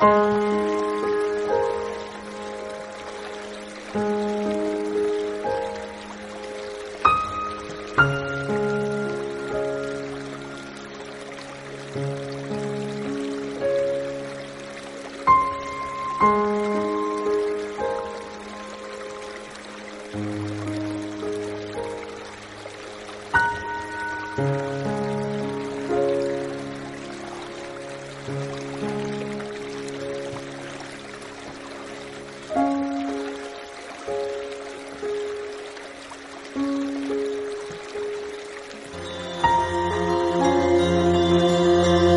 嗯。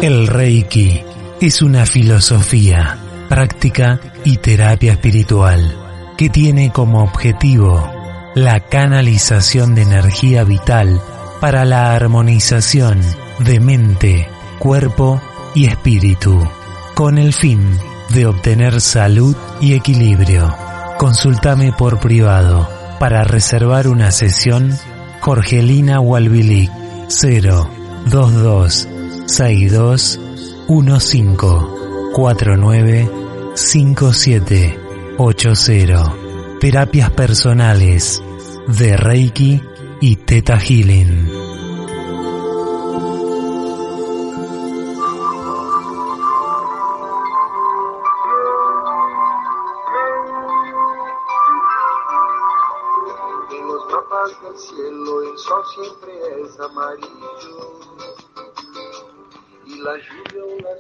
El Reiki es una filosofía, práctica y terapia espiritual que tiene como objetivo la canalización de energía vital para la armonización de mente, cuerpo y espíritu, con el fin de obtener salud y equilibrio. Consultame por privado para reservar una sesión Jorgelina Walbilic 022 62 15 49 57 80 Terapias personales de Reiki y Teta Healing.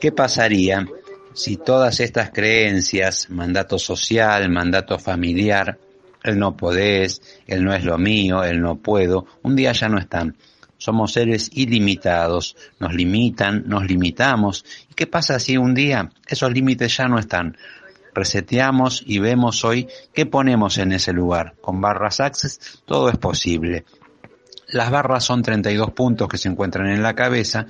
¿Qué pasaría si todas estas creencias, mandato social, mandato familiar, el no podés, el no es lo mío, el no puedo, un día ya no están? Somos seres ilimitados, nos limitan, nos limitamos. ¿Y qué pasa si un día esos límites ya no están? Reseteamos y vemos hoy qué ponemos en ese lugar. Con barras Access todo es posible. Las barras son 32 puntos que se encuentran en la cabeza,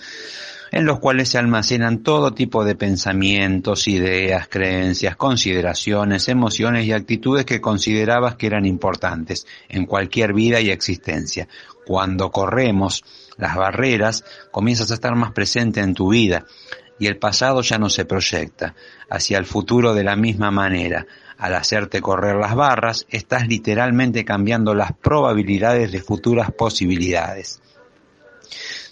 en los cuales se almacenan todo tipo de pensamientos, ideas, creencias, consideraciones, emociones y actitudes que considerabas que eran importantes en cualquier vida y existencia. Cuando corremos las barreras, comienzas a estar más presente en tu vida y el pasado ya no se proyecta hacia el futuro de la misma manera. Al hacerte correr las barras, estás literalmente cambiando las probabilidades de futuras posibilidades.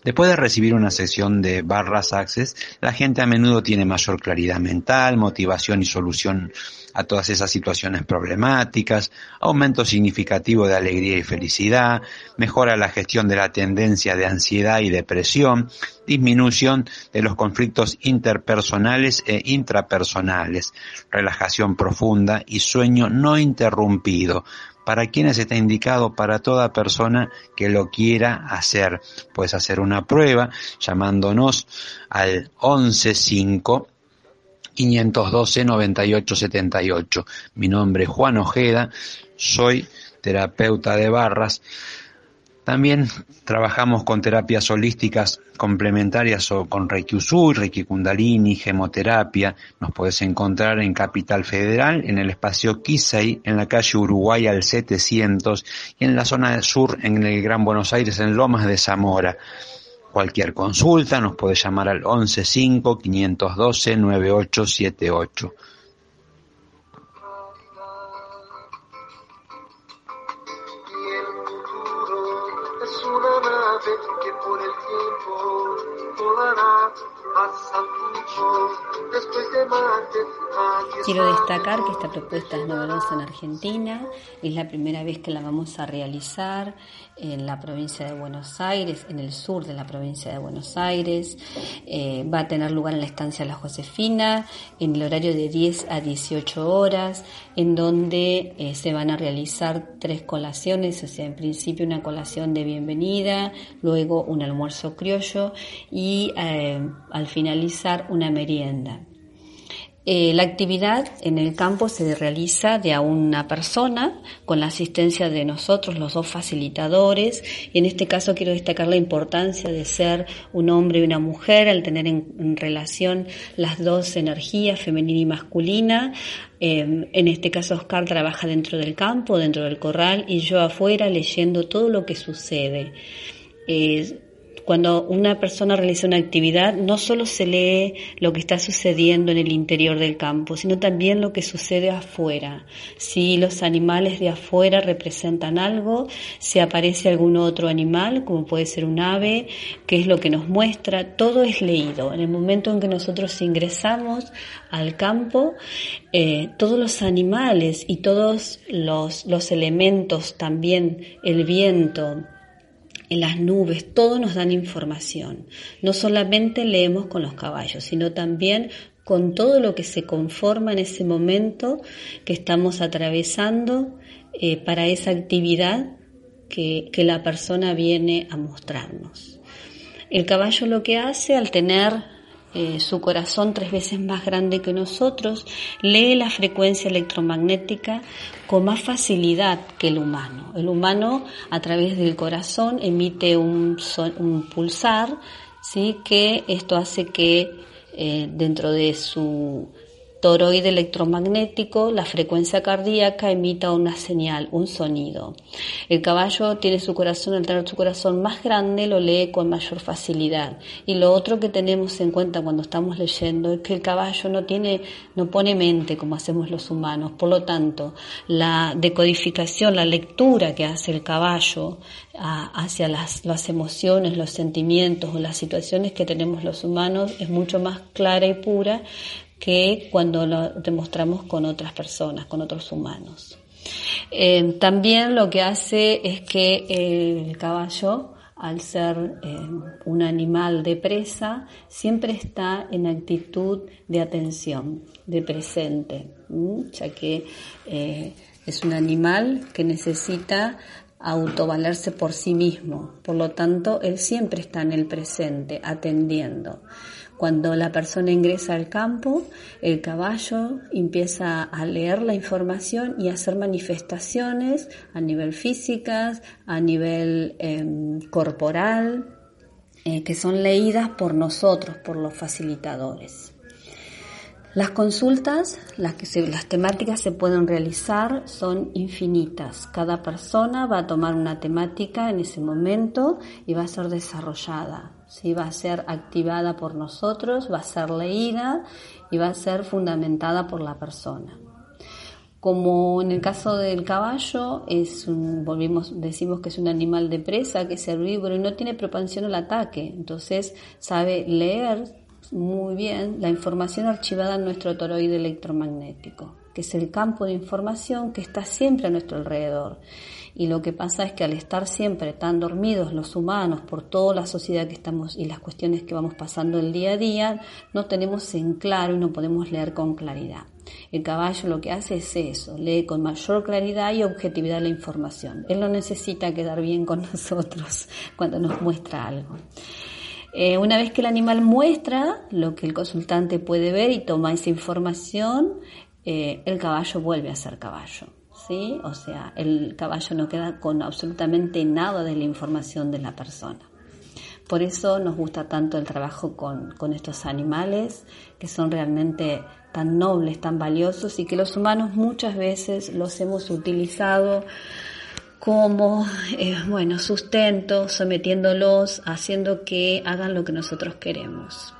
Después de recibir una sesión de barras Access, la gente a menudo tiene mayor claridad mental, motivación y solución a todas esas situaciones problemáticas, aumento significativo de alegría y felicidad, mejora la gestión de la tendencia de ansiedad y depresión, disminución de los conflictos interpersonales e intrapersonales, relajación profunda y sueño no interrumpido, para quienes está indicado para toda persona que lo quiera hacer. Puedes hacer una prueba llamándonos al 115 512 9878. Mi nombre es Juan Ojeda, soy terapeuta de barras. También trabajamos con terapias holísticas complementarias o con Reiki Usui, Reiki Kundalini, gemoterapia. Nos podés encontrar en Capital Federal, en el espacio Kisei, en la calle Uruguay al 700 y en la zona sur, en el Gran Buenos Aires, en Lomas de Zamora. Cualquier consulta nos podés llamar al 115 512 9878. Quiero destacar que esta propuesta es novedosa en Argentina, es la primera vez que la vamos a realizar en la provincia de Buenos Aires, en el sur de la provincia de Buenos Aires. Eh, va a tener lugar en la estancia La Josefina, en el horario de 10 a 18 horas, en donde eh, se van a realizar tres colaciones, o sea, en principio una colación de bienvenida, luego un almuerzo criollo y eh, al finalizar una merienda. Eh, la actividad en el campo se realiza de a una persona con la asistencia de nosotros, los dos facilitadores. Y en este caso quiero destacar la importancia de ser un hombre y una mujer al tener en, relación las dos energías, femenina y masculina. Eh, en este caso Oscar trabaja dentro del campo, dentro del corral y yo afuera leyendo todo lo que sucede. Eh, cuando una persona realiza una actividad, no solo se lee lo que está sucediendo en el interior del campo, sino también lo que sucede afuera. Si los animales de afuera representan algo, si aparece algún otro animal, como puede ser un ave, qué es lo que nos muestra, todo es leído. En el momento en que nosotros ingresamos al campo, eh, todos los animales y todos los elementos, también el viento, en las nubes, todo nos dan información. No solamente leemos con los caballos, sino también con todo lo que se conforma en ese momento que estamos atravesando eh, para esa actividad que, que la persona viene a mostrarnos. El caballo lo que hace al tener eh, su corazón tres veces más grande que nosotros, lee la frecuencia electromagnética con más facilidad que el humano. El humano a través del corazón emite un, pulsar, ¿sí? que esto hace que eh, dentro de su toroide electromagnético, la frecuencia cardíaca emita una señal, un sonido. El caballo tiene su corazón, al tener su corazón más grande, lo lee con mayor facilidad. Y lo otro que tenemos en cuenta cuando estamos leyendo es que el caballo no tiene, no pone mente como hacemos los humanos. Por lo tanto, la decodificación, la lectura que hace el caballo hacia las, las emociones, los sentimientos o las situaciones que tenemos los humanos es mucho más clara y pura que cuando lo demostramos con otras personas, con otros humanos. Eh, también lo que hace es que el caballo, al ser eh, un animal de presa, siempre está en actitud de atención, de presente, ya que eh, es un animal que necesita autovalerse por sí mismo. Por lo tanto, él siempre está en el presente, atendiendo. Cuando la persona ingresa al campo, el caballo empieza a leer la información y a hacer manifestaciones a nivel físicas, a nivel em, corporal, eh, que son leídas por nosotros, por los facilitadores. Las consultas, las, que las temáticas se pueden realizar son infinitas. Cada persona va a tomar una temática en ese momento y va a ser desarrollada. ¿Sí? Va a ser activada por nosotros, va a ser leída y va a ser fundamentada por la persona. Como en el caso del caballo, volvimos, decimos que es un animal de presa, que es herbívoro y no tiene propensión al ataque. Entonces sabe leer muy bien la información archivada en nuestro toroide electromagnético, que es el campo de información que está siempre a nuestro alrededor. Y lo que pasa es que al estar siempre tan dormidos los humanos por toda la sociedad que estamos y las cuestiones que vamos pasando el día a día, no tenemos en claro y no podemos leer con claridad. El caballo lo que hace es eso, lee con mayor claridad y objetividad la información. Él no necesita quedar bien con nosotros cuando nos muestra algo. Eh, una vez que el animal muestra lo que el consultante puede ver y toma esa información, eh, el caballo vuelve a ser caballo. O sea, el caballo no queda con absolutamente nada de la información de la persona. Por eso nos gusta tanto el trabajo con, con estos animales, que son realmente tan nobles, tan valiosos y que los humanos muchas veces los hemos utilizado como, eh, bueno, sustento, sometiéndolos, haciendo que hagan lo que nosotros queremos.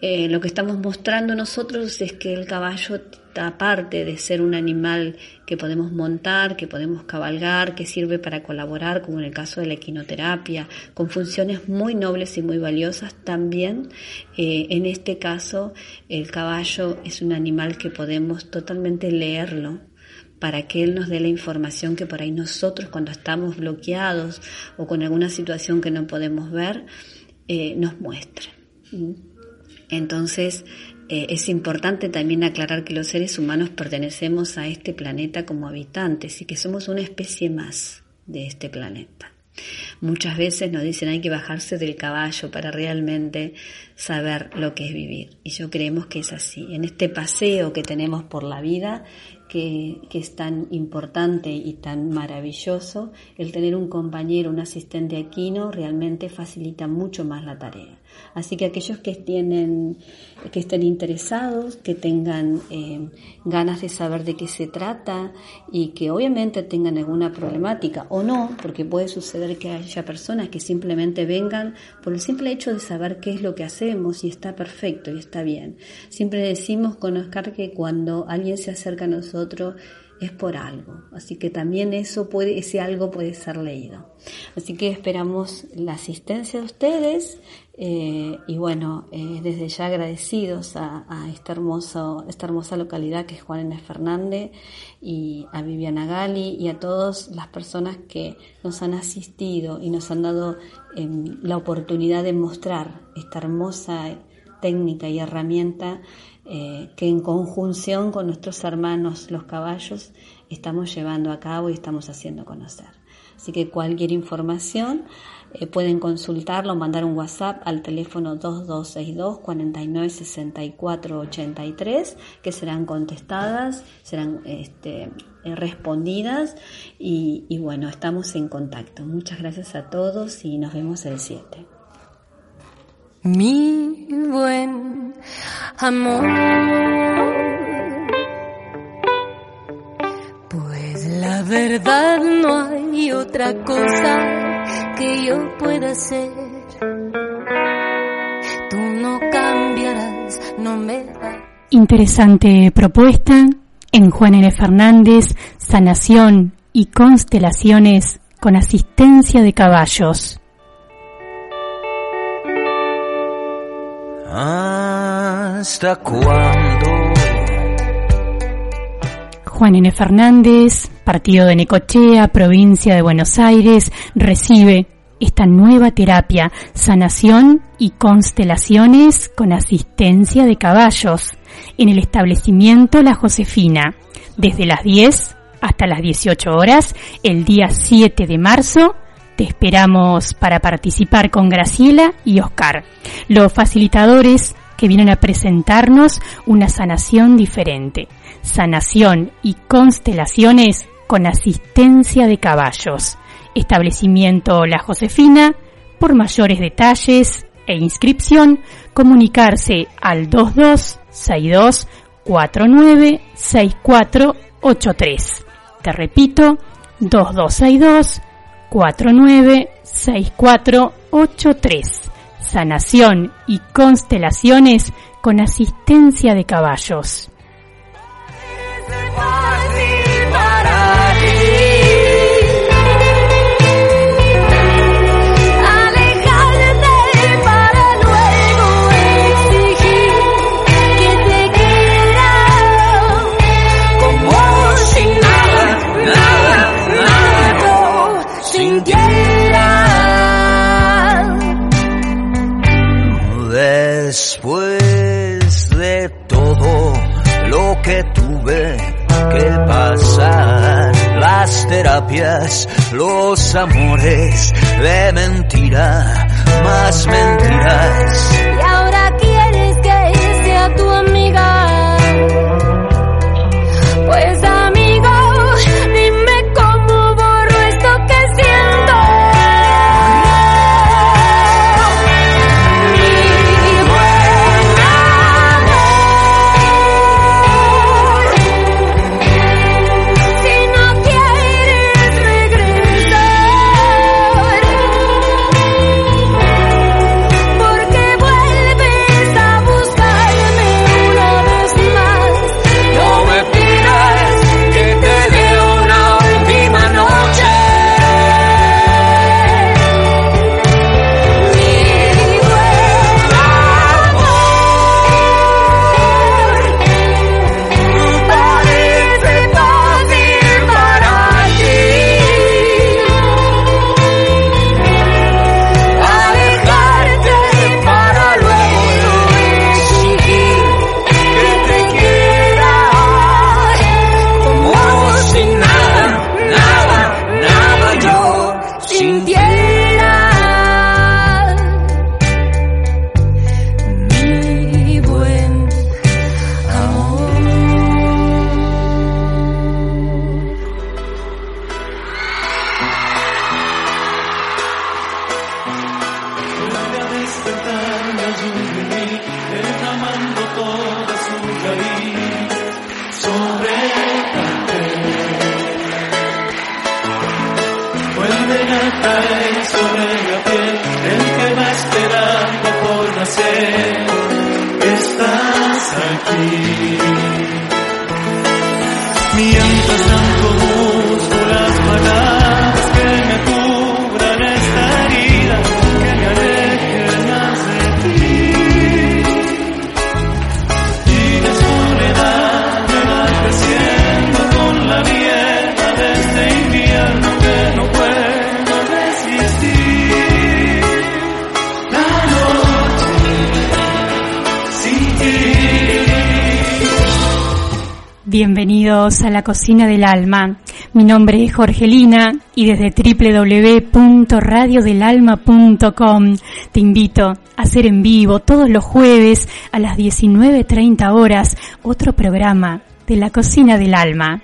Eh, lo que estamos mostrando nosotros es que el caballo, aparte de ser un animal que podemos montar, que podemos cabalgar, que sirve para colaborar, como en el caso de la equinoterapia, con funciones muy nobles y muy valiosas, también eh, en este caso el caballo es un animal que podemos totalmente leerlo para que Él nos dé la información que por ahí nosotros cuando estamos bloqueados o con alguna situación que no podemos ver, eh, nos muestre. ¿Mm? Entonces, eh, es importante también aclarar que los seres humanos pertenecemos a este planeta como habitantes y que somos una especie más de este planeta. Muchas veces nos dicen hay que bajarse del caballo para realmente saber lo que es vivir. Y yo creemos que es así. En este paseo que tenemos por la vida que, es tan importante y tan maravilloso, el tener un compañero, un asistente aquino, realmente facilita mucho más la tarea. Así que aquellos que tienen, que estén interesados, que tengan eh, ganas de saber de qué se trata y que obviamente tengan alguna problemática o no, porque puede suceder que haya personas que simplemente vengan por el simple hecho de saber qué es lo que hacemos y está perfecto y está bien. Siempre decimos con Oscar que cuando alguien se acerca a nosotros es por algo. Así que también eso puede, ese algo puede ser leído. Así que esperamos la asistencia de ustedes eh, y bueno, eh, desde ya agradecidos a, esta, hermoso, esta hermosa localidad que es Juan N. Fernández y a Viviana Gali y a todas las personas que nos han asistido y nos han dado em, la oportunidad de mostrar esta hermosa técnica y herramienta eh, que en conjunción con nuestros hermanos los caballos estamos llevando a cabo y estamos haciendo conocer. Así que cualquier información eh, pueden consultarlo, mandar un WhatsApp al teléfono 2262 496483 que serán contestadas, serán este, eh, respondidas y, y bueno, estamos en contacto. Muchas gracias a todos y nos vemos el 7 mi buen amor. Pues la verdad no hay otra cosa que yo pueda hacer. Tú no cambiarás, no me Interesante propuesta en Juan N. Fernández, Sanación y Constelaciones con asistencia de caballos. ¿Hasta cuándo? Juan N. Fernández, partido de Necochea, provincia de Buenos Aires, recibe esta nueva terapia, sanación y constelaciones con asistencia de caballos, en el establecimiento La Josefina, desde las 10 hasta las 18 horas, el día 7 de marzo te esperamos para participar con Graciela y Oscar, los facilitadores que vienen a presentarnos una sanación diferente, sanación y constelaciones con asistencia de caballos. Establecimiento La Josefina, por mayores detalles e inscripción, comunicarse al 2262 496483. Te repito, 2262 496483. Sanación y constelaciones con asistencia de caballos. Los amores de mentira, más mentiras. Y ahora quieres que sea tu amiga. Pues cocina del alma. Mi nombre es Jorgelina y desde www.radiodelalma.com te invito a hacer en vivo todos los jueves a las 19.30 horas otro programa de la cocina del alma.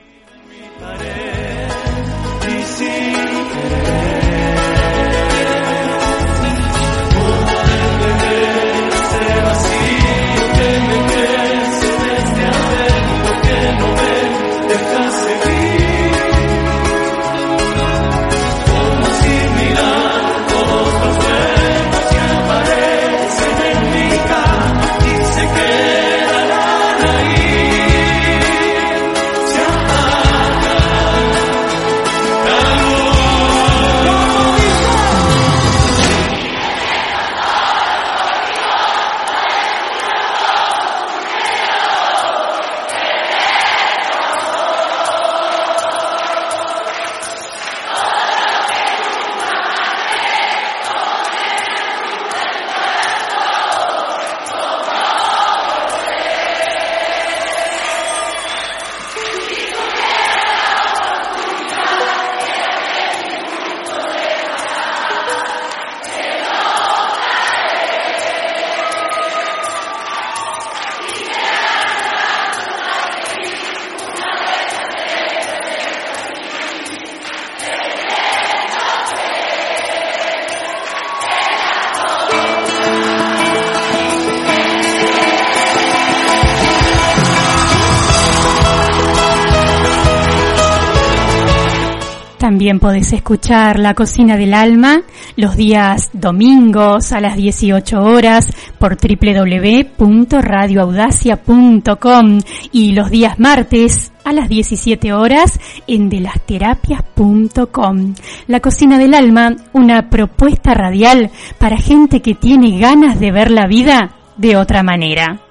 También podés escuchar La Cocina del Alma los días domingos a las 18 horas por www.radioaudacia.com y los días martes a las 17 horas en delasterapias.com. La Cocina del Alma, una propuesta radial para gente que tiene ganas de ver la vida de otra manera.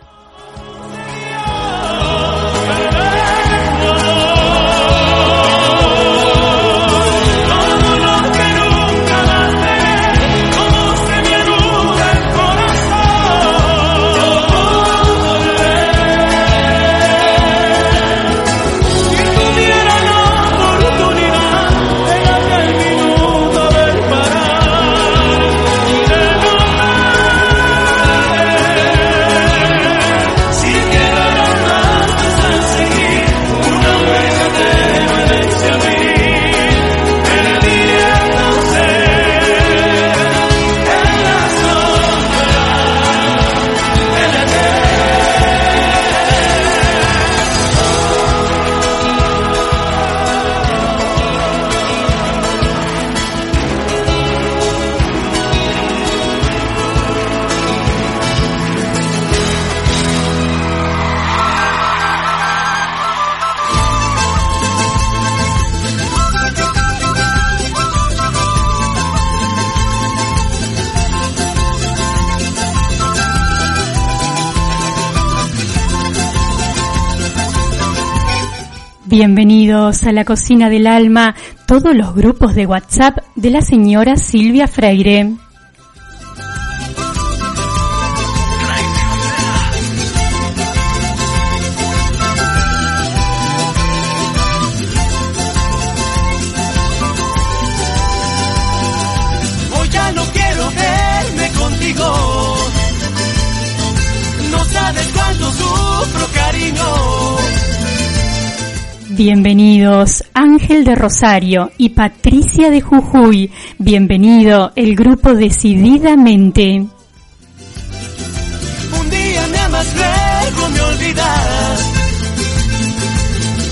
Bienvenidos a la cocina del alma, todos los grupos de WhatsApp de la señora Silvia Freire. Bienvenidos Ángel de Rosario y Patricia de Jujuy. Bienvenido el grupo Decididamente. Un día me amas, luego me olvidas.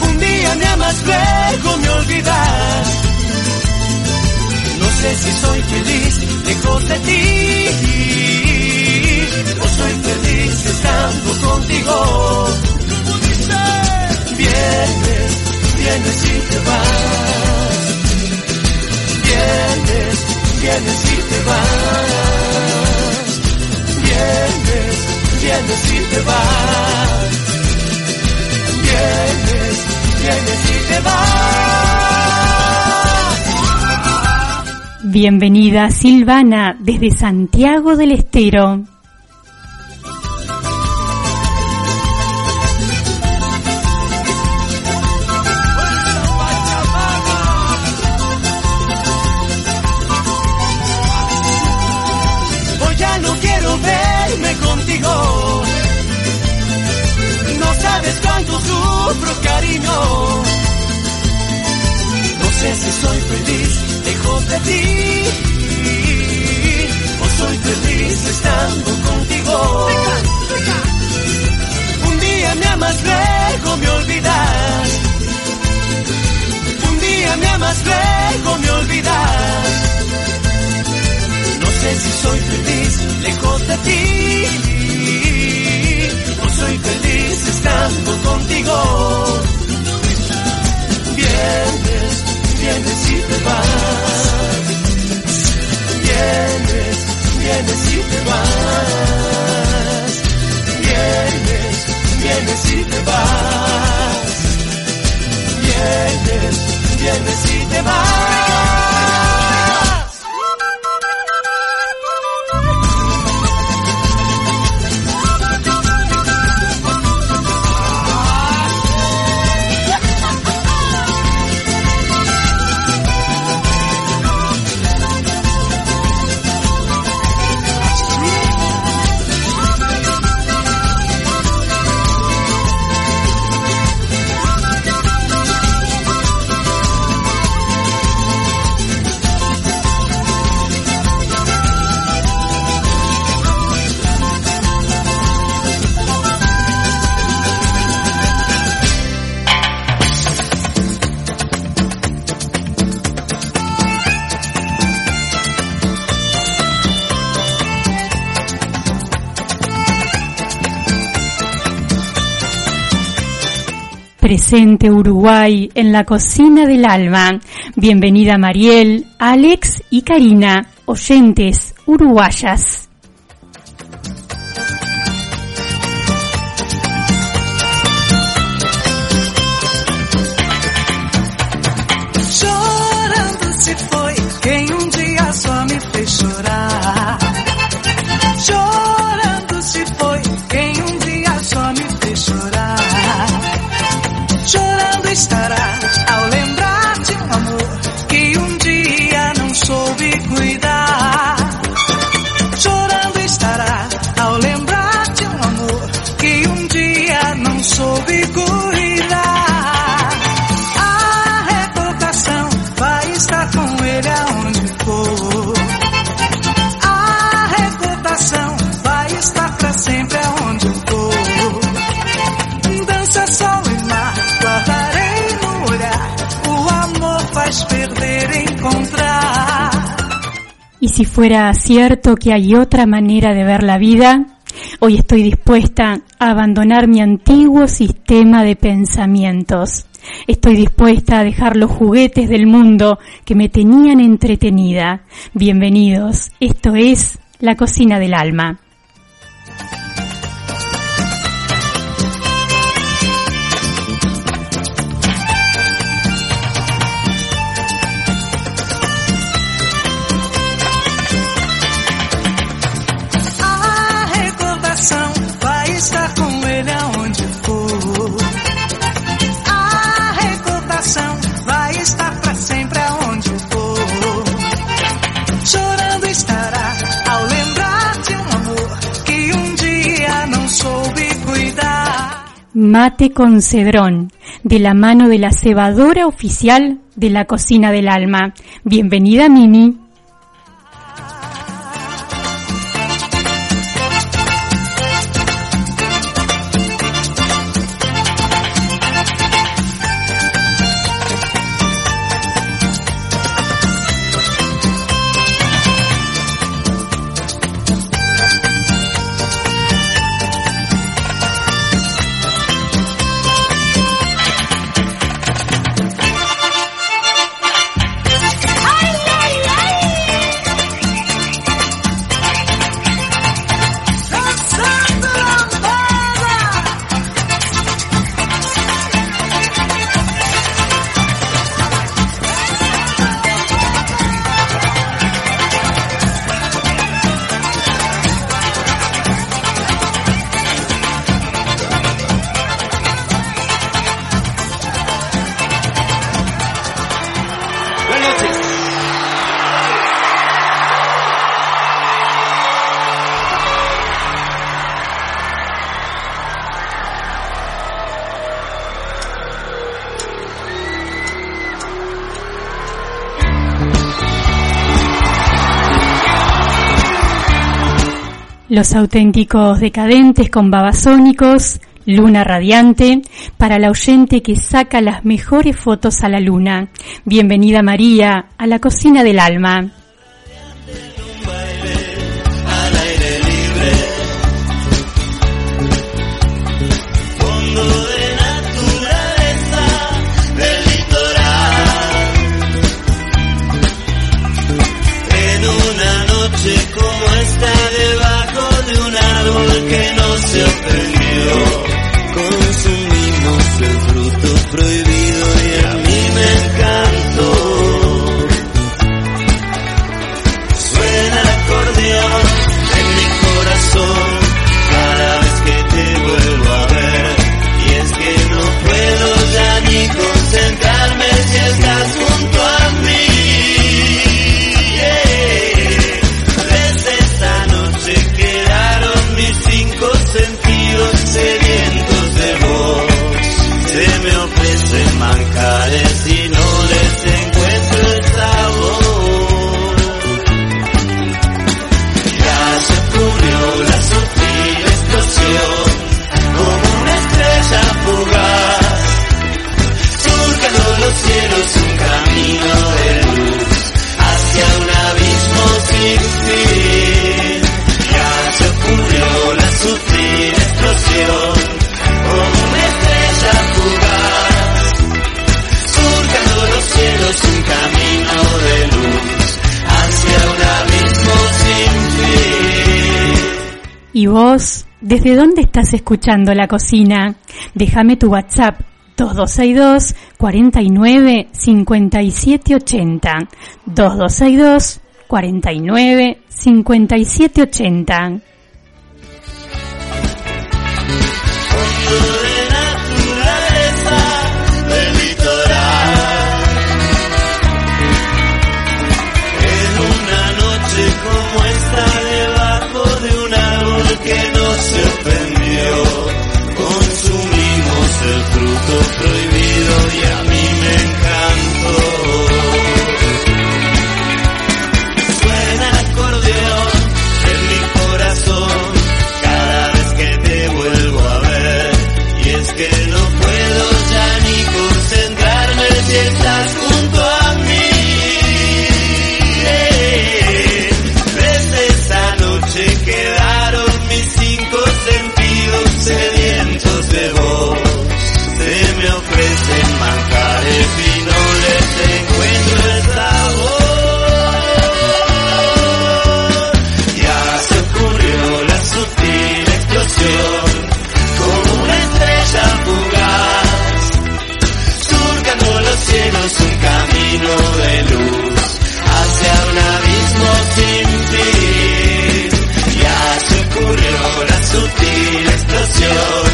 Un día me amas, luego me olvidas. No sé si soy feliz lejos de ti. O soy feliz estando contigo. Viernes, vienes y te vas. Vienes, vienes y te vas. Vienes, vienes y te vas. Vienes, vienes y te vas. Bienvenida Silvana desde Santiago del Estero. Cariño. No sé si soy feliz lejos de ti. O soy feliz estando contigo. Un día me amas, luego me olvidas. Un día me amas, luego me olvidas. No sé si soy feliz lejos de ti o soy feliz contigo. Vienes, vienes y te vas. Vienes, vienes y te vas. Vienes, vienes y te vas. Vienes, vienes y te vas. Presente Uruguay en la cocina del alma. Bienvenida Mariel, Alex y Karina, oyentes uruguayas. Chorando se foi quem um dia só me fez chorar. Y si fuera cierto que hay otra manera de ver la vida, hoy estoy dispuesta a abandonar mi antiguo sistema de pensamientos. Estoy dispuesta a dejar los juguetes del mundo que me tenían entretenida. Bienvenidos, esto es La Cocina del Alma. Mate con cedrón, de la mano de la cebadora oficial de la Cocina del Alma. Bienvenida Mimi. Los auténticos decadentes con babasónicos, Luna Radiante, para la oyente que saca las mejores fotos a la luna. Bienvenida María a la cocina del alma. ¿Desde dónde estás escuchando la cocina? Déjame tu WhatsApp 2262 49 57 80 2262 49 57 80 sorprendió, consumimos el Bienvenidos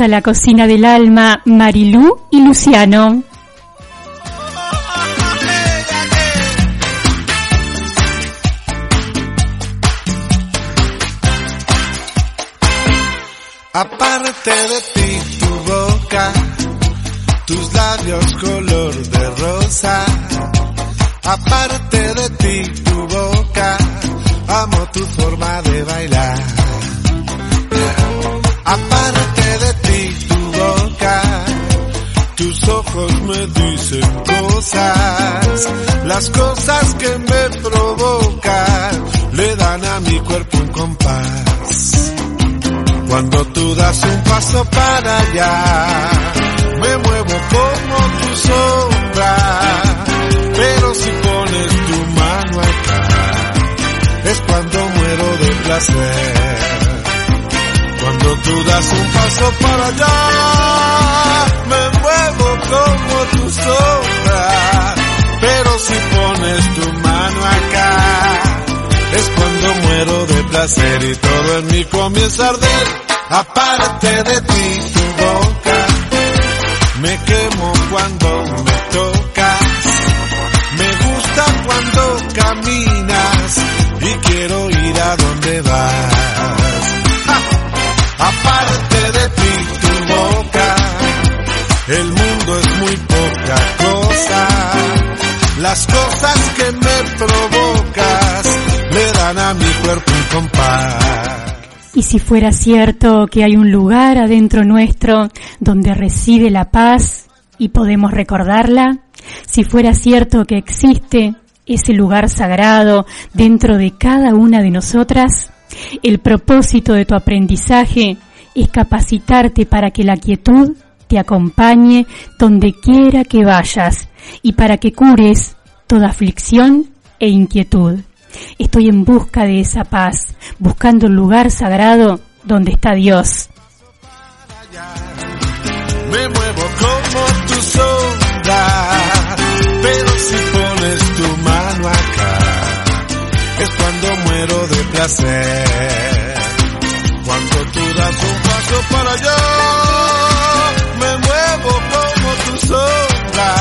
a la cocina del alma, Marilú y Luciano. Me muevo como tu sombra, pero si pones tu mano acá, es cuando muero de placer. Cuando tú das un paso para allá, me muevo como tu sombra, pero si pones tu mano acá, es cuando muero de placer y todo en mí comienza a arder, aparte de ti cuando me tocas, me gusta cuando caminas y quiero ir a donde vas. Aparte de ti tu boca, el mundo es muy poca cosa. Las cosas que me provocas le dan a mi cuerpo un compás. Y si fuera cierto que hay un lugar adentro nuestro donde reside la paz y podemos recordarla, si fuera cierto que existe ese lugar sagrado dentro de cada una de nosotras, el propósito de tu aprendizaje es capacitarte para que la quietud te acompañe donde quiera que vayas y para que cures toda aflicción e inquietud. Estoy en busca de esa paz, buscando el lugar sagrado donde está Dios. Pero si pones tu mano acá, es cuando muero de placer. Cuando tú das un paso para allá, me muevo como tu sombra,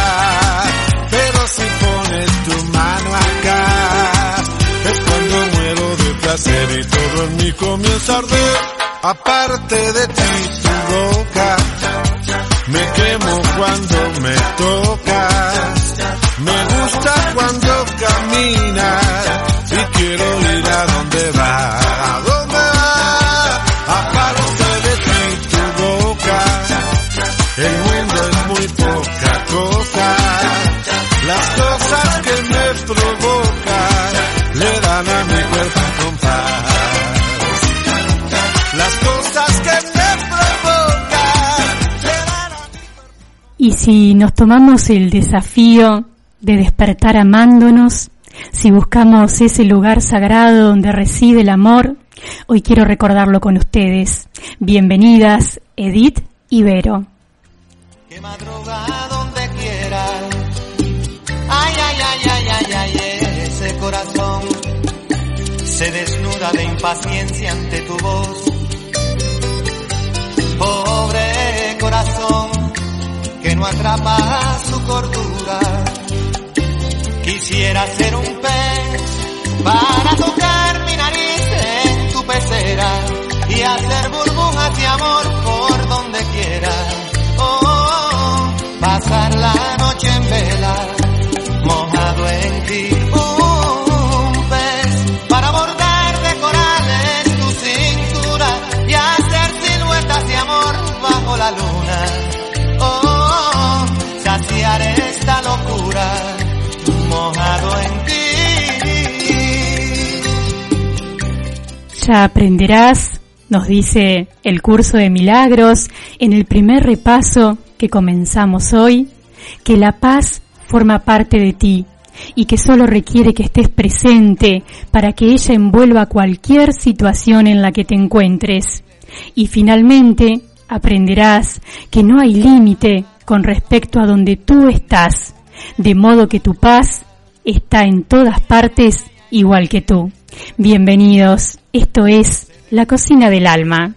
pero si pones tu mano acá, es cuando muero de placer y todo en mí comienza a arder, aparte de ti tu boca. Me quemo cuando me tocas, me gusta cuando caminas Y si nos tomamos el desafío de despertar amándonos, si buscamos ese lugar sagrado donde reside el amor, hoy quiero recordarlo con ustedes. Bienvenidas, Edith y Vero. Que madruga donde quiera. Ay, ay, ay, ay, ay, ay, ese corazón se desnuda de impaciencia ante tu voz. No atrapa su cordura. Quisiera ser un pez para tocar mi nariz en tu pecera y hacer burbujas de amor por donde quiera. Oh, oh, oh, pasar la noche en vela, mojado en ti. Un para bordar de corales tu cintura y hacer siluetas de amor bajo la luna. Aprenderás, nos dice el curso de milagros en el primer repaso que comenzamos hoy, que la paz forma parte de ti y que solo requiere que estés presente para que ella envuelva cualquier situación en la que te encuentres. Y finalmente aprenderás que no hay límite con respecto a donde tú estás, de modo que tu paz está en todas partes igual que tú. Bienvenidos, esto es La Cocina del Alma.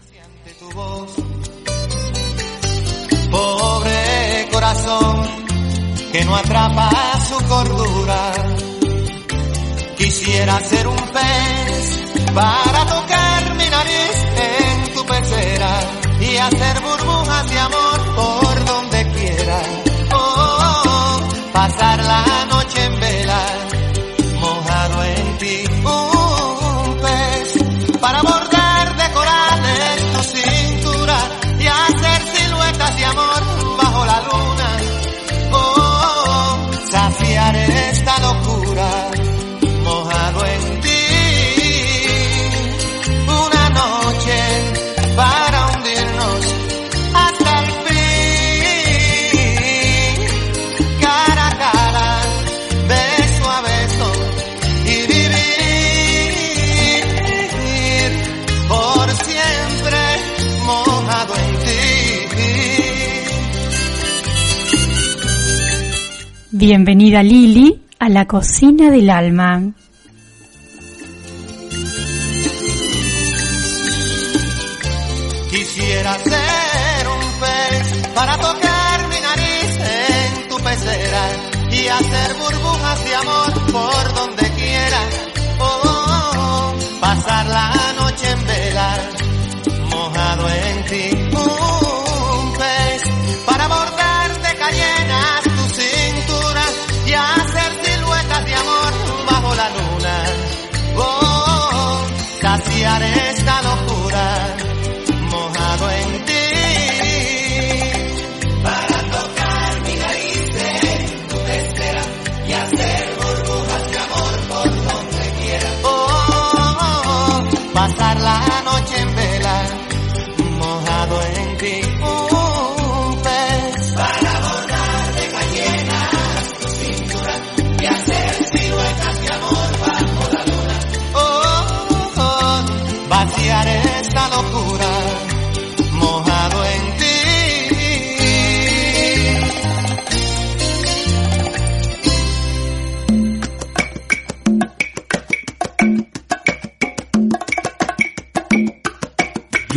Pobre corazón que no atrapa su cordura. Quisiera ser un pez para tocar mi nariz en tu pecera y hacer burbujas de amor Bienvenida Lili a la cocina del alma. Quisiera ser un pez para tocar mi nariz en tu pecera y hacer burbujas de amor por donde quiera.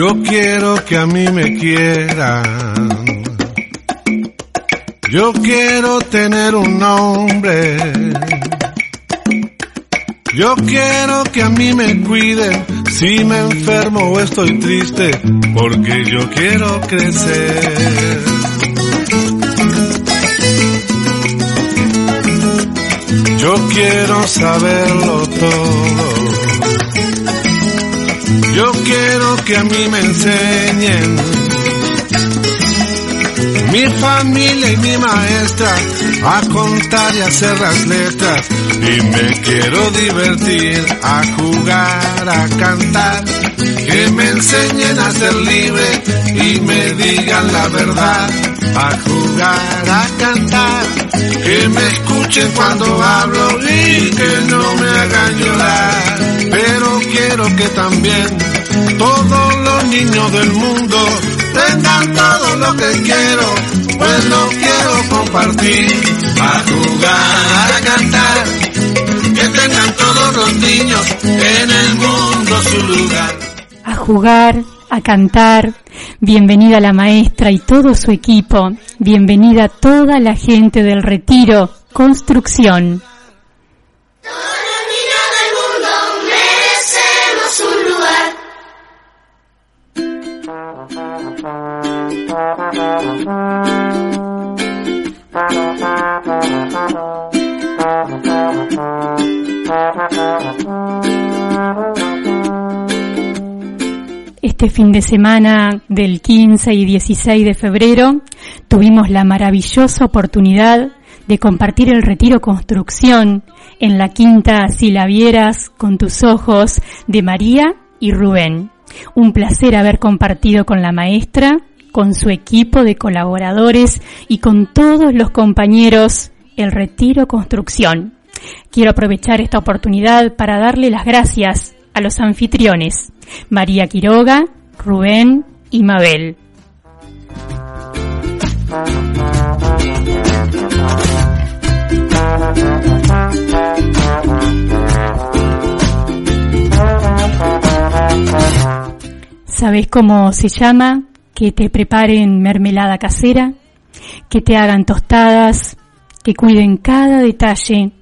Yo quiero que a mí me quieran. Yo quiero tener un nombre. Yo quiero que a mí me cuiden si me enfermo o estoy triste, porque yo quiero crecer. Yo quiero saberlo todo. Yo quiero que a mí me enseñen. Mi familia y mi maestra a contar y hacer las letras. Y me quiero divertir a jugar, a cantar, que me enseñen a ser libre y me digan la verdad, a jugar, a cantar, que me escuchen cuando hablo y que no me hagan llorar, pero quiero que también todos los niños del mundo tengan todo lo que quiero, pues lo quiero compartir, a jugar, a cantar, que tengan todos los niños en el mundo su lugar. A jugar, a cantar. Bienvenida la maestra y todo su equipo. Bienvenida toda la gente del retiro. Construcción. Este fin de semana del 15 y 16 de febrero tuvimos la maravillosa oportunidad de compartir el retiro construcción en la quinta Silavieras con tus ojos de María y Rubén. Un placer haber compartido con la maestra, con su equipo de colaboradores y con todos los compañeros el retiro construcción. Quiero aprovechar esta oportunidad para darle las gracias a los anfitriones, María Quiroga, Rubén y Mabel. ¿Sabes cómo se llama? Que te preparen mermelada casera, que te hagan tostadas, que cuiden cada detalle.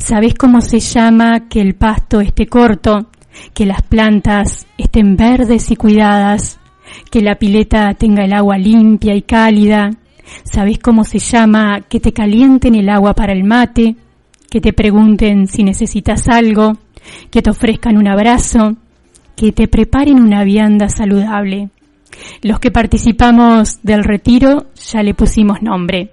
¿Sabes cómo se llama que el pasto esté corto, que las plantas estén verdes y cuidadas, que la pileta tenga el agua limpia y cálida? ¿Sabes cómo se llama que te calienten el agua para el mate, que te pregunten si necesitas algo, que te ofrezcan un abrazo, que te preparen una vianda saludable? Los que participamos del retiro ya le pusimos nombre.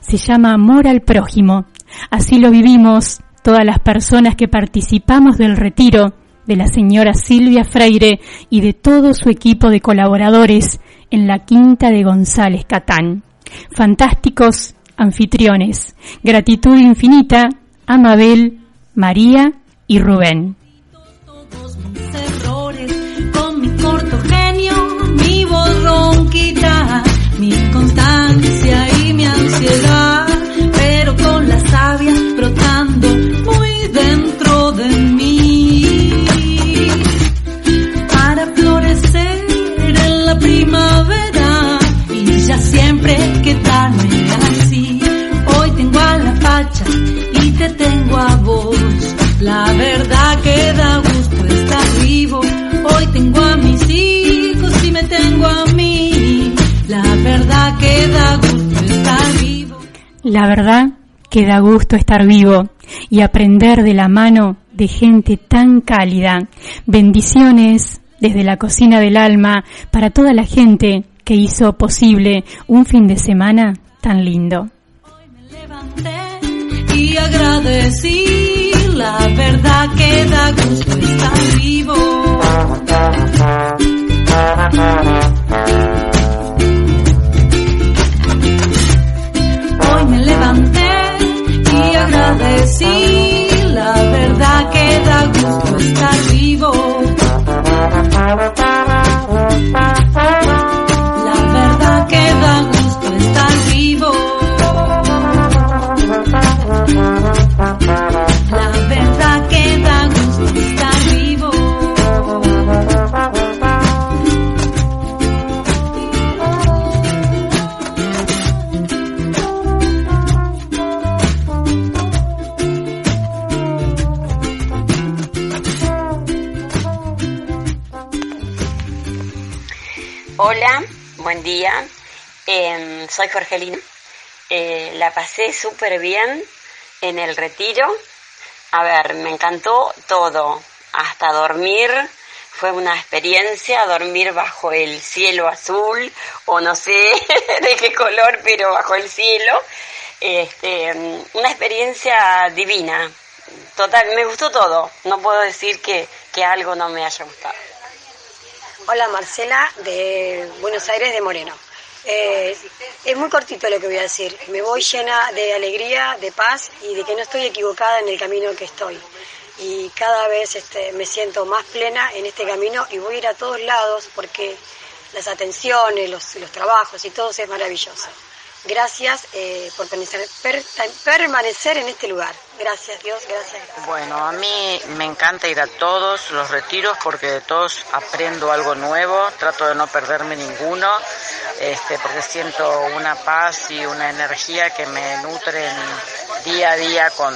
Se llama amor al prójimo. Así lo vivimos todas las personas que participamos del retiro de la señora Silvia Freire y de todo su equipo de colaboradores en la quinta de González Catán. Fantásticos anfitriones. Gratitud infinita a Mabel, María y Rubén. quita mi constancia y mi ansiedad, pero con la savia brotando muy dentro de mí. Para florecer en la primavera y ya siempre quedarme así. Hoy tengo a la facha y te tengo a vos. La verdad que da gusto estar vivo. Hoy tengo a mis hijos y me tengo a mí verdad que da gusto estar vivo. La verdad que da gusto estar vivo y aprender de la mano de gente tan cálida. Bendiciones desde la cocina del alma para toda la gente que hizo posible un fin de semana tan lindo. Hoy me levanté y agradecí, la verdad que da gusto estar vivo. Agradecí la verdad que da gusto estar vivo. La verdad que da gusto estar vivo. Hola, buen día. Em, soy Jorgelina. Eh, la pasé súper bien en el retiro. A ver, me encantó todo, hasta dormir. Fue una experiencia dormir bajo el cielo azul o no sé de qué color, pero bajo el cielo. Este, una experiencia divina. Total, me gustó todo. No puedo decir que, que algo no me haya gustado. Hola Marcela de Buenos Aires de Moreno. Eh, es muy cortito lo que voy a decir. Me voy llena de alegría, de paz y de que no estoy equivocada en el camino que estoy. Y cada vez este, me siento más plena en este camino y voy a ir a todos lados porque las atenciones, los, los trabajos y todo es maravilloso. Gracias eh, por permanecer, per- permanecer en este lugar. Gracias Dios, gracias. Bueno, a mí me encanta ir a todos los retiros porque de todos aprendo algo nuevo, trato de no perderme ninguno, este, porque siento una paz y una energía que me nutren día a día con,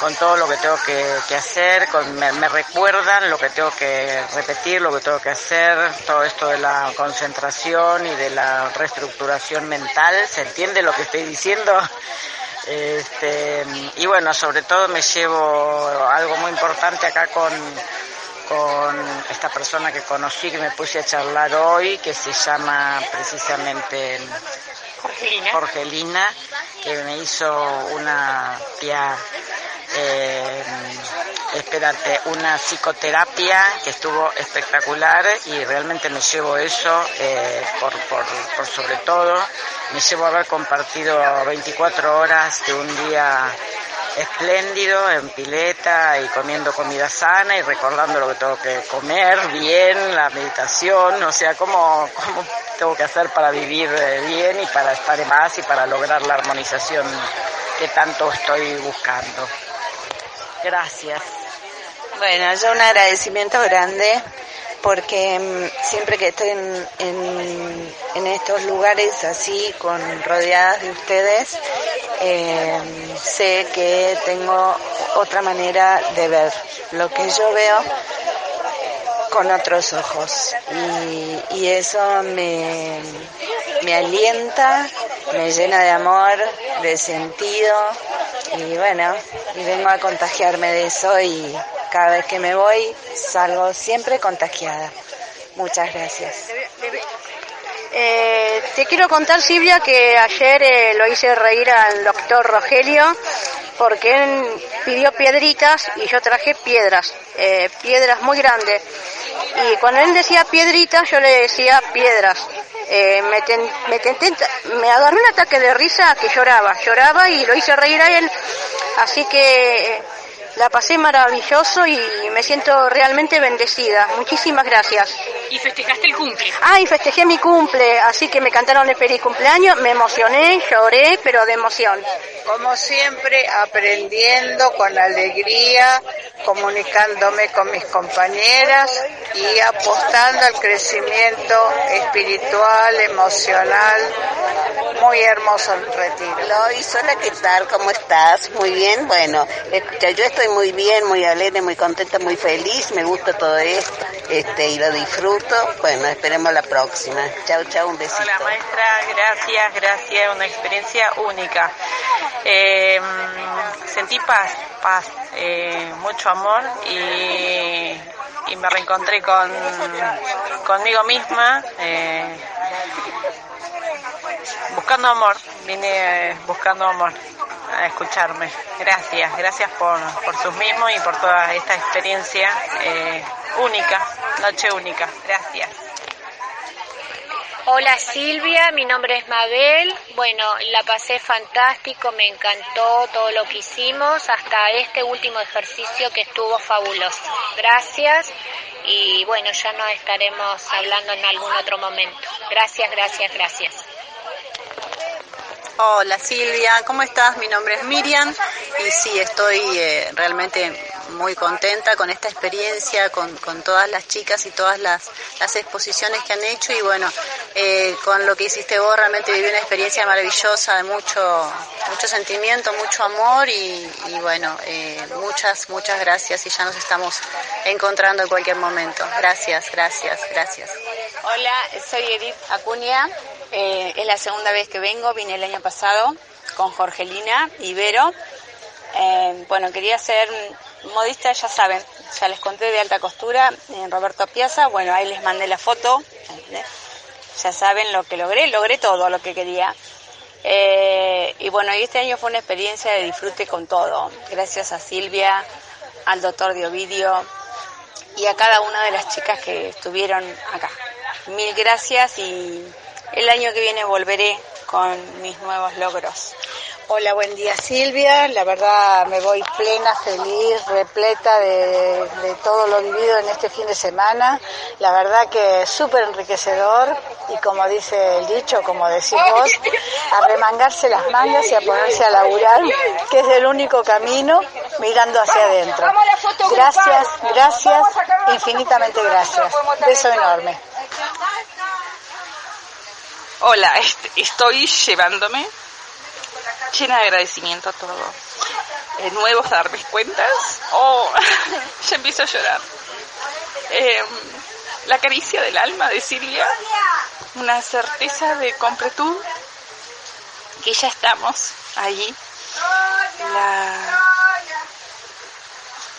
con todo lo que tengo que, que hacer, con- me, me recuerdan lo que tengo que repetir, lo que tengo que hacer, todo esto de la concentración y de la reestructuración mental, ¿se entiende lo que estoy diciendo? Este, y bueno, sobre todo me llevo algo muy importante acá con, con esta persona que conocí, que me puse a charlar hoy, que se llama precisamente Jorgelina. Que me hizo una tía, eh, espérate, una psicoterapia que estuvo espectacular y realmente me llevo eso eh, por, por, por sobre todo. Me llevo haber compartido 24 horas de un día espléndido en pileta y comiendo comida sana y recordando lo que tengo que comer bien, la meditación, o sea, cómo, cómo tengo que hacer para vivir eh, bien y para estar en paz y para lograr la armonización que tanto estoy buscando. Gracias. Bueno, yo un agradecimiento grande porque mm, siempre que estoy en, en, estos lugares así, con rodeadas de ustedes, eh, sé que tengo otra manera de ver lo que yo veo con otros ojos. Y, y eso me, me alienta, me llena de amor, de sentido. Y bueno, y vengo a contagiarme de eso y cada vez que me voy salgo siempre contagiada. Muchas gracias. Eh, te quiero contar, Silvia, que ayer eh, lo hice reír al doctor Rogelio porque él pidió piedritas y yo traje piedras, eh, piedras muy grandes. Y cuando él decía piedritas, yo le decía piedras. Me, ten- me, agarró un ataque de risa que lloraba, lloraba y lo hice reír a él. Así que la pasé maravilloso y me siento realmente bendecida. Muchísimas gracias. Y festejaste el cumple. Ah, y festejé mi cumple, así que me cantaron el feliz cumpleaños, me emocioné, lloré, pero de emoción. Como siempre, aprendiendo con alegría, comunicándome con mis compañeras y apostando al crecimiento espiritual, emocional. Muy hermoso el retiro. Lois, hola, ¿qué tal? ¿Cómo estás? Muy bien, bueno, escucha, yo estoy muy bien, muy alegre, muy contenta, muy feliz, me gusta todo esto, este, y lo disfruto. Bueno, esperemos la próxima. Chao, chao, un besito. Hola maestra, gracias, gracias, una experiencia única. Eh, sentí paz, paz, eh, mucho amor y, y, me reencontré con conmigo misma, eh, buscando amor, vine buscando amor a escucharme. Gracias, gracias por, por sus mismos y por toda esta experiencia única, noche única. Gracias. Hola Silvia, mi nombre es Mabel. Bueno, la pasé fantástico, me encantó todo lo que hicimos, hasta este último ejercicio que estuvo fabuloso. Gracias y bueno, ya nos estaremos hablando en algún otro momento. Gracias, gracias, gracias. Hola Silvia, ¿cómo estás? Mi nombre es Miriam y sí, estoy eh, realmente muy contenta con esta experiencia, con, con, todas las chicas y todas las, las exposiciones que han hecho y bueno, eh, con lo que hiciste vos realmente viví una experiencia maravillosa de mucho, mucho sentimiento, mucho amor y, y bueno, eh, muchas, muchas gracias y ya nos estamos encontrando en cualquier momento. Gracias, gracias, gracias. Hola, soy Edith Acuña. Eh, es la segunda vez que vengo, vine el año pasado con Jorgelina Ibero. Eh, bueno, quería ser modista, ya saben, ya les conté de alta costura en Roberto Piazza. Bueno, ahí les mandé la foto. Ya saben lo que logré, logré todo lo que quería. Eh, y bueno, este año fue una experiencia de disfrute con todo. Gracias a Silvia, al doctor de Ovidio y a cada una de las chicas que estuvieron acá. Mil gracias y el año que viene volveré con mis nuevos logros. Hola, buen día Silvia. La verdad me voy plena, feliz, repleta de, de todo lo vivido en este fin de semana. La verdad que súper enriquecedor y como dice el dicho, como decís vos, a remangarse las mangas y a ponerse a laburar, que es el único camino mirando hacia adentro. Gracias, gracias, infinitamente gracias. Beso enorme. Hola, estoy llevándome llena de agradecimiento a todo. Eh, nuevos darme cuentas. Oh, ya empiezo a llorar. Eh, la caricia del alma de Silvia, una certeza de completud, que ya estamos.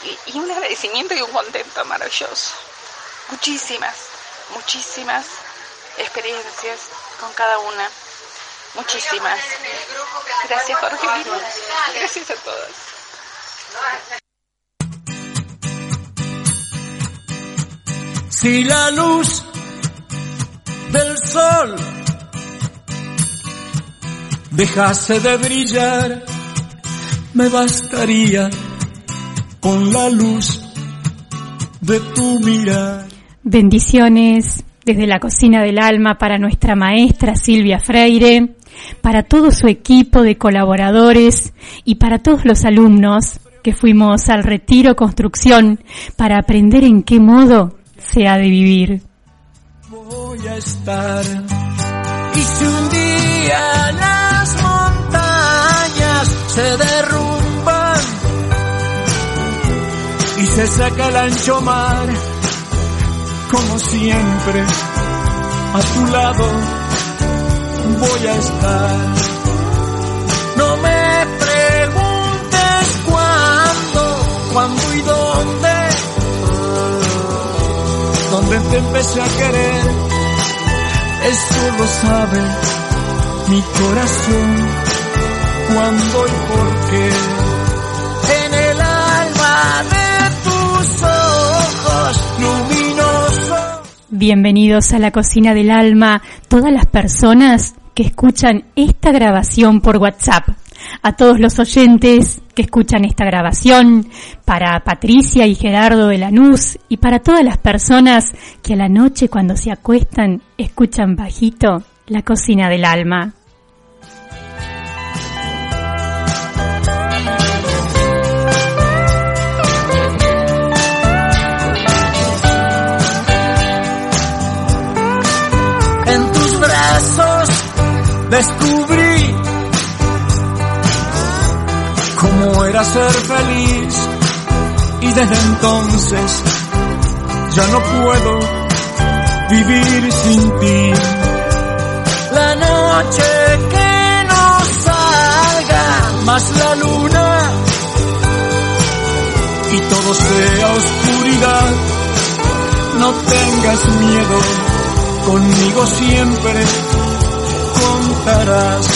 Y, y un agradecimiento y un contento maravilloso. Muchísimas, muchísimas experiencias con cada una. Muchísimas. Gracias, Jorge. Gracias a todos. Si la luz del sol dejase de brillar, me bastaría con la luz de tu mirar. Bendiciones desde la cocina del alma para nuestra maestra Silvia Freire, para todo su equipo de colaboradores y para todos los alumnos que fuimos al retiro construcción para aprender en qué modo se ha de vivir. Voy a estar y si un día las montañas se derrumban y se saca el ancho mar, como siempre, a tu lado voy a estar. No me preguntes cuándo, cuándo y dónde, dónde te empecé a querer, eso lo sabe mi corazón, cuándo y por qué. En el alma de tus ojos luminosos. Bienvenidos a la cocina del alma, todas las personas que escuchan esta grabación por WhatsApp. A todos los oyentes que escuchan esta grabación, para Patricia y Gerardo de Lanús y para todas las personas que a la noche cuando se acuestan escuchan bajito la cocina del alma. Descubrí cómo era ser feliz y desde entonces ya no puedo vivir sin ti. La noche que no salga más la luna y todo sea oscuridad. No tengas miedo, conmigo siempre contarás.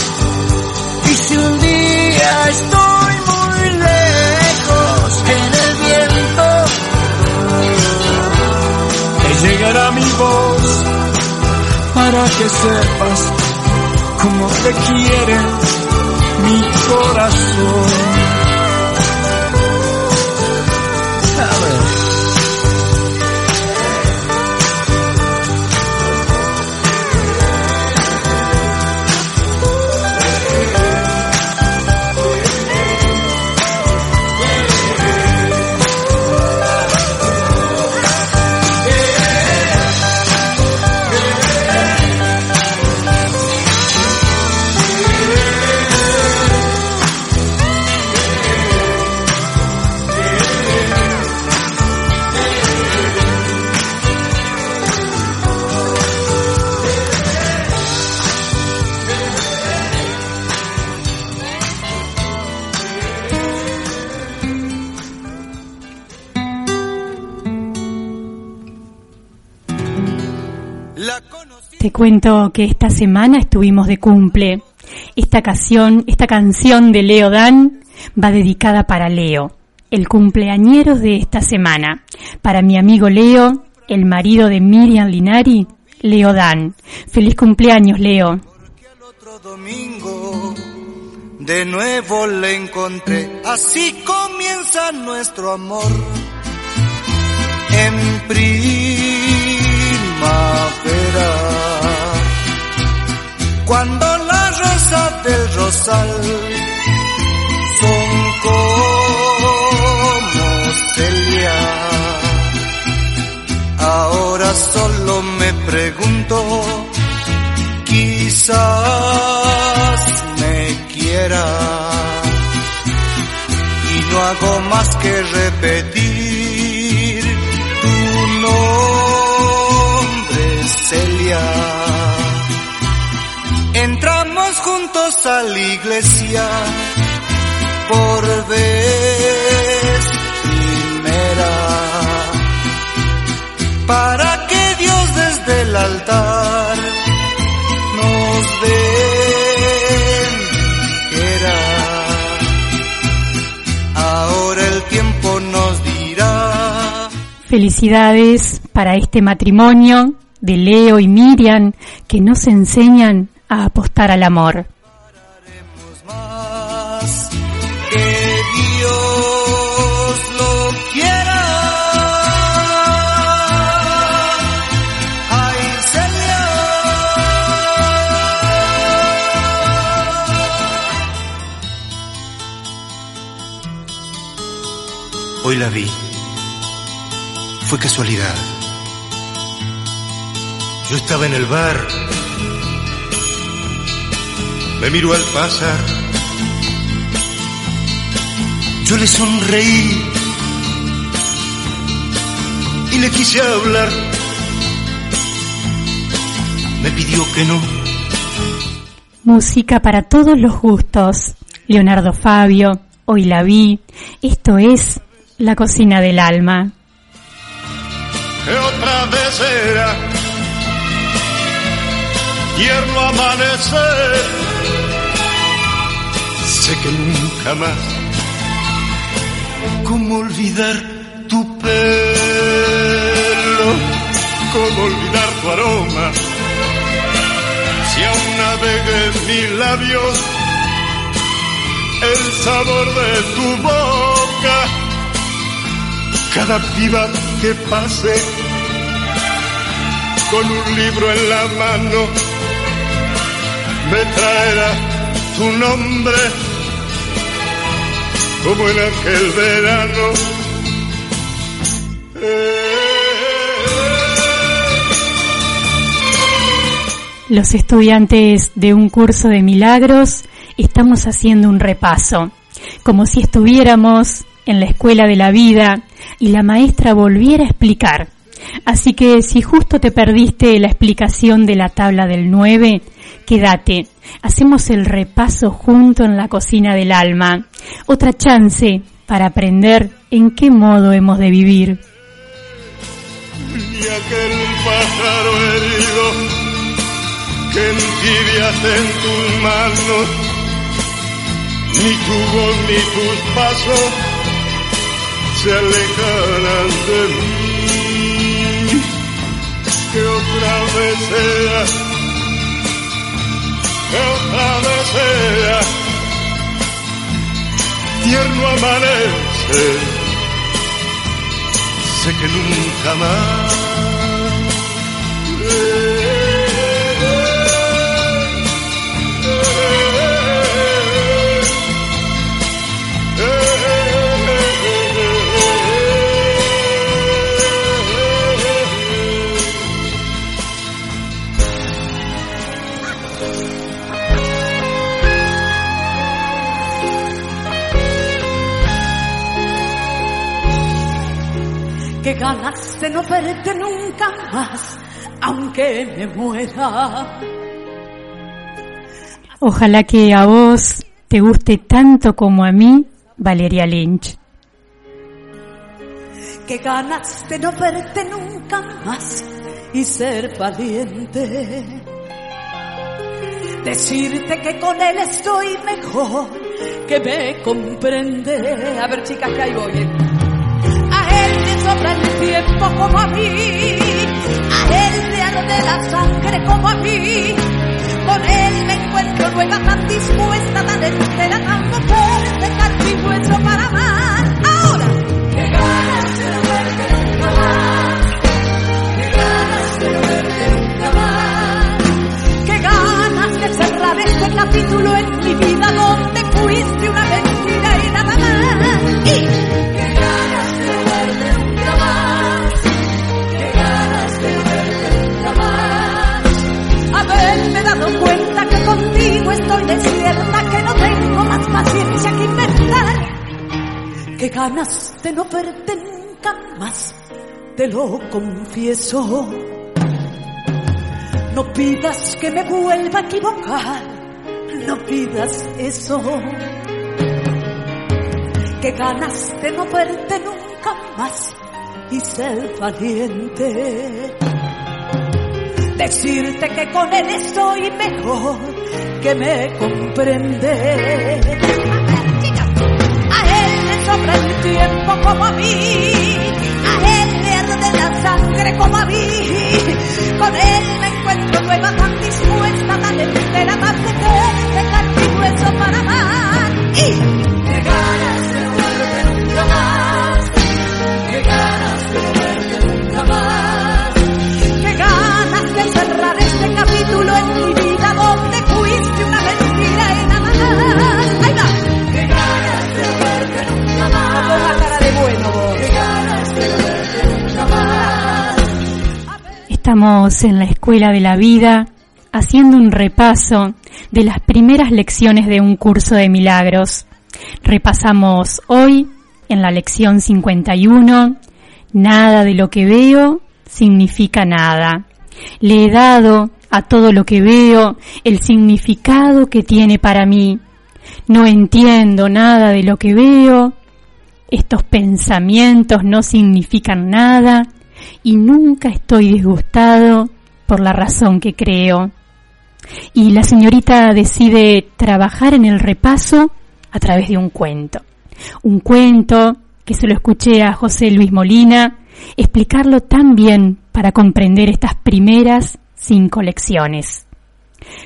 Y si un día estoy muy lejos en el viento, te llegará mi voz para que sepas cómo te quiere mi corazón. Cuento que esta semana estuvimos de cumple. Esta canción, esta canción de Leo Dan va dedicada para Leo, el cumpleañero de esta semana. Para mi amigo Leo, el marido de Miriam Linari, Leo Dan. Feliz cumpleaños, Leo. domingo de nuevo le encontré. Así comienza nuestro amor en primavera. Cuando la rosa del rosal son como Celia. Ahora solo me pregunto, quizás me quiera. Y no hago más que repetir tu nombre, Celia. Entramos juntos a la iglesia por vez primera para que Dios desde el altar nos bendijera. Ahora el tiempo nos dirá. Felicidades para este matrimonio de Leo y Miriam que nos enseñan a apostar al amor. más que Dios lo quiera. Ay, Celia. Hoy la vi. Fue casualidad. Yo estaba en el bar. Me miró al pasar. Yo le sonreí y le quise hablar. Me pidió que no. Música para todos los gustos. Leonardo Fabio, hoy la vi. Esto es La cocina del alma. que otra vez era tierno amanecer. Sé que nunca más, ¿cómo olvidar tu pelo? ¿Cómo olvidar tu aroma? Si aún navega en mis labios el sabor de tu boca cada piba que pase con un libro en la mano me traerá tu nombre como en aquel verano. Los estudiantes de un curso de milagros estamos haciendo un repaso, como si estuviéramos en la escuela de la vida y la maestra volviera a explicar Así que si justo te perdiste la explicación de la tabla del 9, quédate. Hacemos el repaso junto en la cocina del alma. Otra chance para aprender en qué modo hemos de vivir. Y aquel pájaro herido que entibias en tus manos, ni tu voz ni tus pasos se alejarán de mí. Que otra vez sea, que otra vez sea, tierno amanecer, sé que nunca más. Qué ganas de no verte nunca más, aunque me muera. Ojalá que a vos te guste tanto como a mí, Valeria Lynch. Qué ganas de no verte nunca más y ser valiente. Decirte que con él estoy mejor, que me comprende. A ver, chicas, que ahí voy. ¿eh? A él sobra el tiempo como a mí, a él le arde la sangre como a mí. Con él me encuentro nueva, tan dispuesta, tan entera, tan fuerte, y hueso para amar. Ahora, qué ganas de no nunca más, qué ganas de verte nunca más, qué ganas de cerrar este capítulo en mi vida donde fuiste una ganas de no verte nunca más, te lo confieso. No pidas que me vuelva a equivocar, no pidas eso. Qué ganas de no verte nunca más y ser valiente. Decirte que con él estoy mejor, que me comprende. Sobra el tiempo como a mí, a él le arde la sangre como a mí. Con él me encuentro nueva, tan dispuesta, tan entera, tan fuerte, carne y para amar. Estamos en la escuela de la vida haciendo un repaso de las primeras lecciones de un curso de milagros. Repasamos hoy en la lección 51, nada de lo que veo significa nada. Le he dado a todo lo que veo el significado que tiene para mí. No entiendo nada de lo que veo. Estos pensamientos no significan nada y nunca estoy disgustado por la razón que creo. Y la señorita decide trabajar en el repaso a través de un cuento. Un cuento que se lo escuché a José Luis Molina explicarlo tan bien para comprender estas primeras cinco lecciones.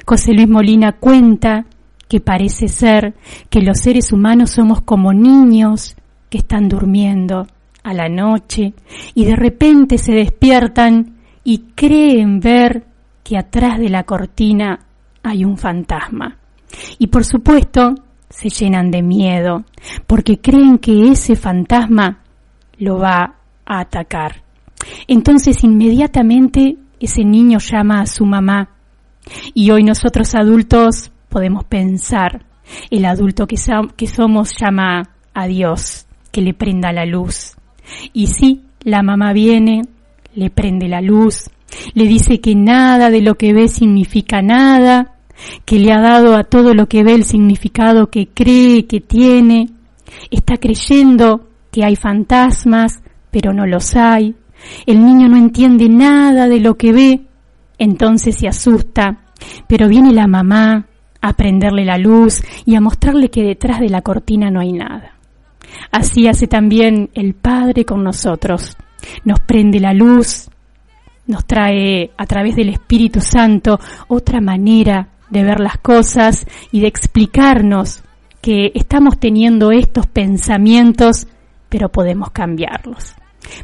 José Luis Molina cuenta que parece ser que los seres humanos somos como niños que están durmiendo a la noche y de repente se despiertan y creen ver que atrás de la cortina hay un fantasma. Y por supuesto se llenan de miedo porque creen que ese fantasma lo va a atacar. Entonces inmediatamente ese niño llama a su mamá y hoy nosotros adultos podemos pensar, el adulto que, que somos llama a Dios que le prenda la luz. Y sí, la mamá viene, le prende la luz, le dice que nada de lo que ve significa nada, que le ha dado a todo lo que ve el significado que cree que tiene, está creyendo que hay fantasmas, pero no los hay, el niño no entiende nada de lo que ve, entonces se asusta, pero viene la mamá a prenderle la luz y a mostrarle que detrás de la cortina no hay nada. Así hace también el Padre con nosotros. Nos prende la luz, nos trae a través del Espíritu Santo otra manera de ver las cosas y de explicarnos que estamos teniendo estos pensamientos, pero podemos cambiarlos.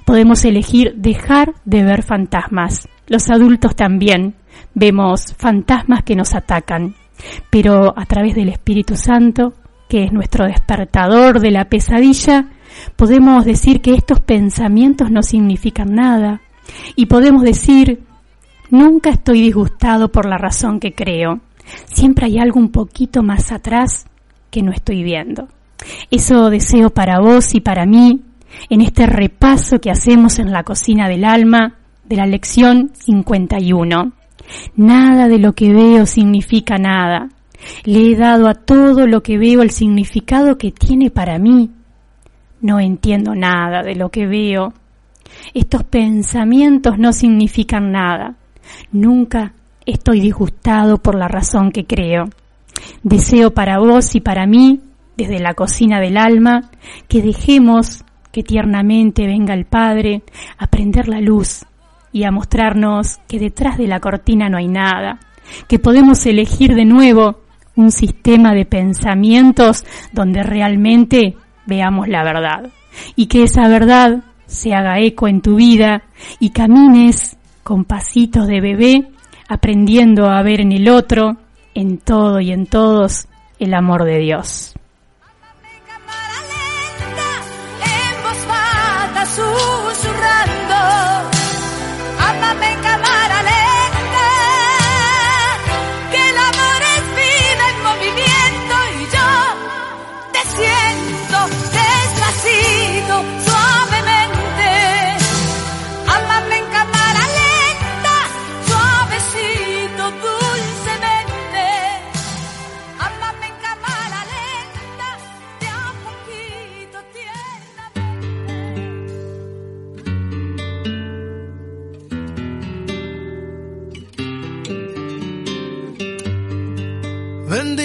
Podemos elegir dejar de ver fantasmas. Los adultos también vemos fantasmas que nos atacan, pero a través del Espíritu Santo, que es nuestro despertador de la pesadilla, podemos decir que estos pensamientos no significan nada y podemos decir, nunca estoy disgustado por la razón que creo, siempre hay algo un poquito más atrás que no estoy viendo. Eso deseo para vos y para mí en este repaso que hacemos en la cocina del alma de la lección 51. Nada de lo que veo significa nada. Le he dado a todo lo que veo el significado que tiene para mí. No entiendo nada de lo que veo. Estos pensamientos no significan nada. Nunca estoy disgustado por la razón que creo. Deseo para vos y para mí, desde la cocina del alma, que dejemos que tiernamente venga el Padre a prender la luz y a mostrarnos que detrás de la cortina no hay nada, que podemos elegir de nuevo un sistema de pensamientos donde realmente veamos la verdad y que esa verdad se haga eco en tu vida y camines con pasitos de bebé aprendiendo a ver en el otro, en todo y en todos, el amor de Dios.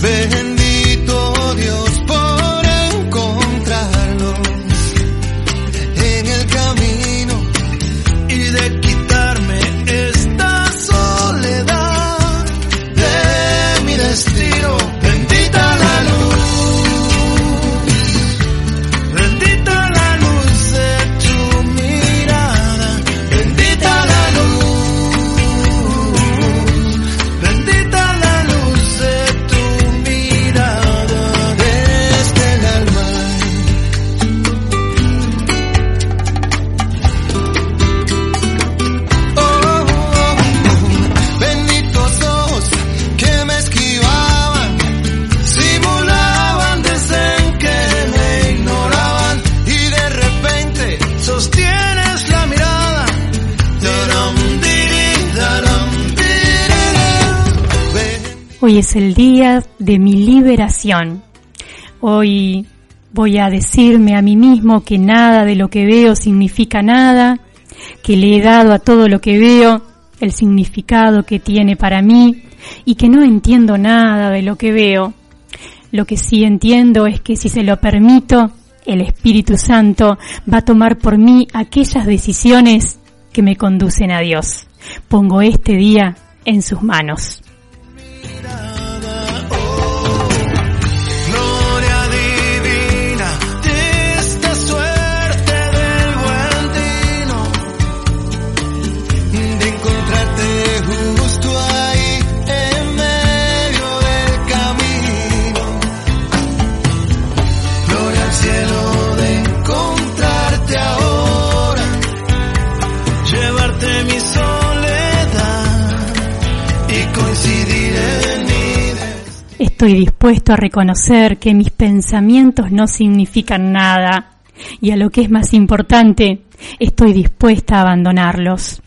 Bendito Hoy es el día de mi liberación. Hoy voy a decirme a mí mismo que nada de lo que veo significa nada, que le he dado a todo lo que veo el significado que tiene para mí y que no entiendo nada de lo que veo. Lo que sí entiendo es que si se lo permito, el Espíritu Santo va a tomar por mí aquellas decisiones que me conducen a Dios. Pongo este día en sus manos. 你的 estoy dispuesto a reconocer que mis pensamientos no significan nada y a lo que es más importante, estoy dispuesta a abandonarlos.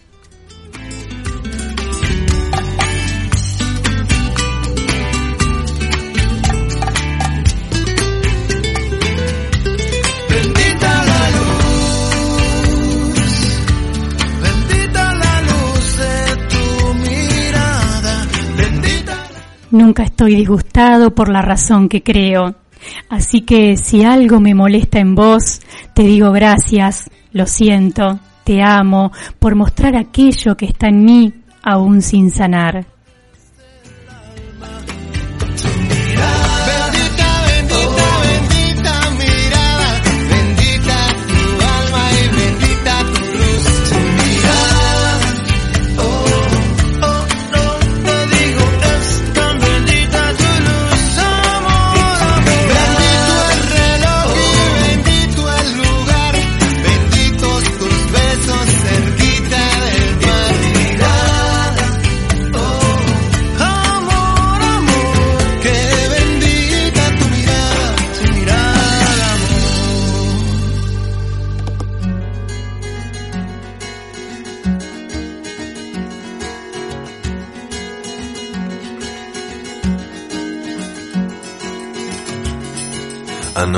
Nunca estoy disgustado por la razón que creo. Así que si algo me molesta en vos, te digo gracias, lo siento, te amo por mostrar aquello que está en mí aún sin sanar.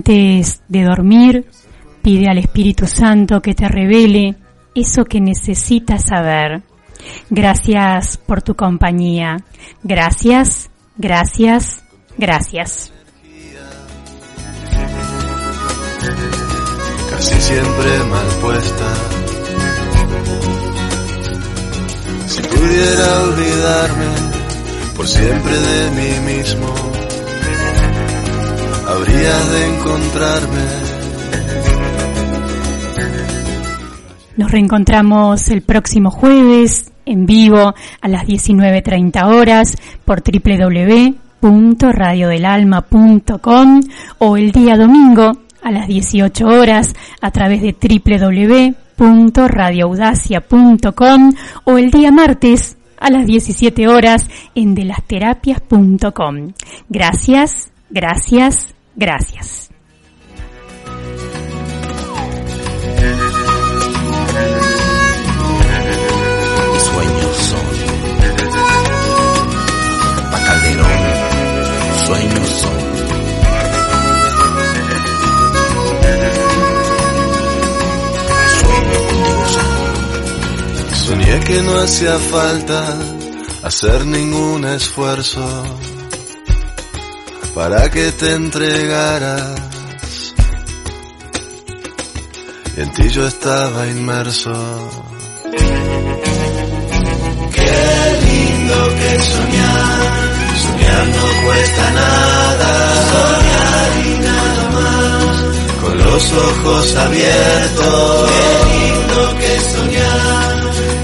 Antes de dormir, pide al Espíritu Santo que te revele eso que necesitas saber. Gracias por tu compañía. Gracias, gracias, gracias. casi siempre mal puesta. Si pudiera olvidarme por siempre de mí mismo, de encontrarme. Nos reencontramos el próximo jueves en vivo a las 19.30 horas por www.radiodelalma.com o el día domingo a las 18 horas a través de www.radioaudacia.com o el día martes a las 17 horas en delasterapias.com. Gracias, gracias, gracias. Mis sueños son. Pa' Calderón, sueños son. Sueño contigo son. Soñé que no hacía falta hacer ningún esfuerzo para que te entregaras. Y en ti yo estaba inmerso. Qué lindo que soñar, soñar no cuesta nada, soñar y nada más, con los ojos abiertos. Qué lindo que soñar,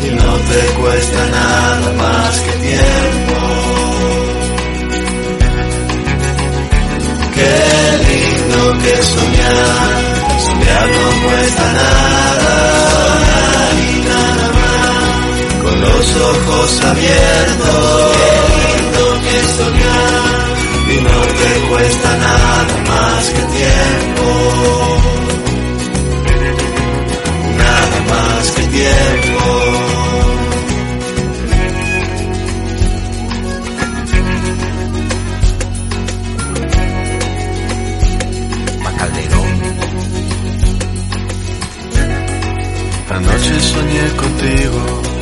y no te cuesta nada más que tiempo. Qué lindo que soñar, soñar no cuesta nada, y nada más, con los ojos abiertos. qué lindo que soñar, y no te cuesta nada más que tiempo. Nada más que tiempo. Anoche soñé contigo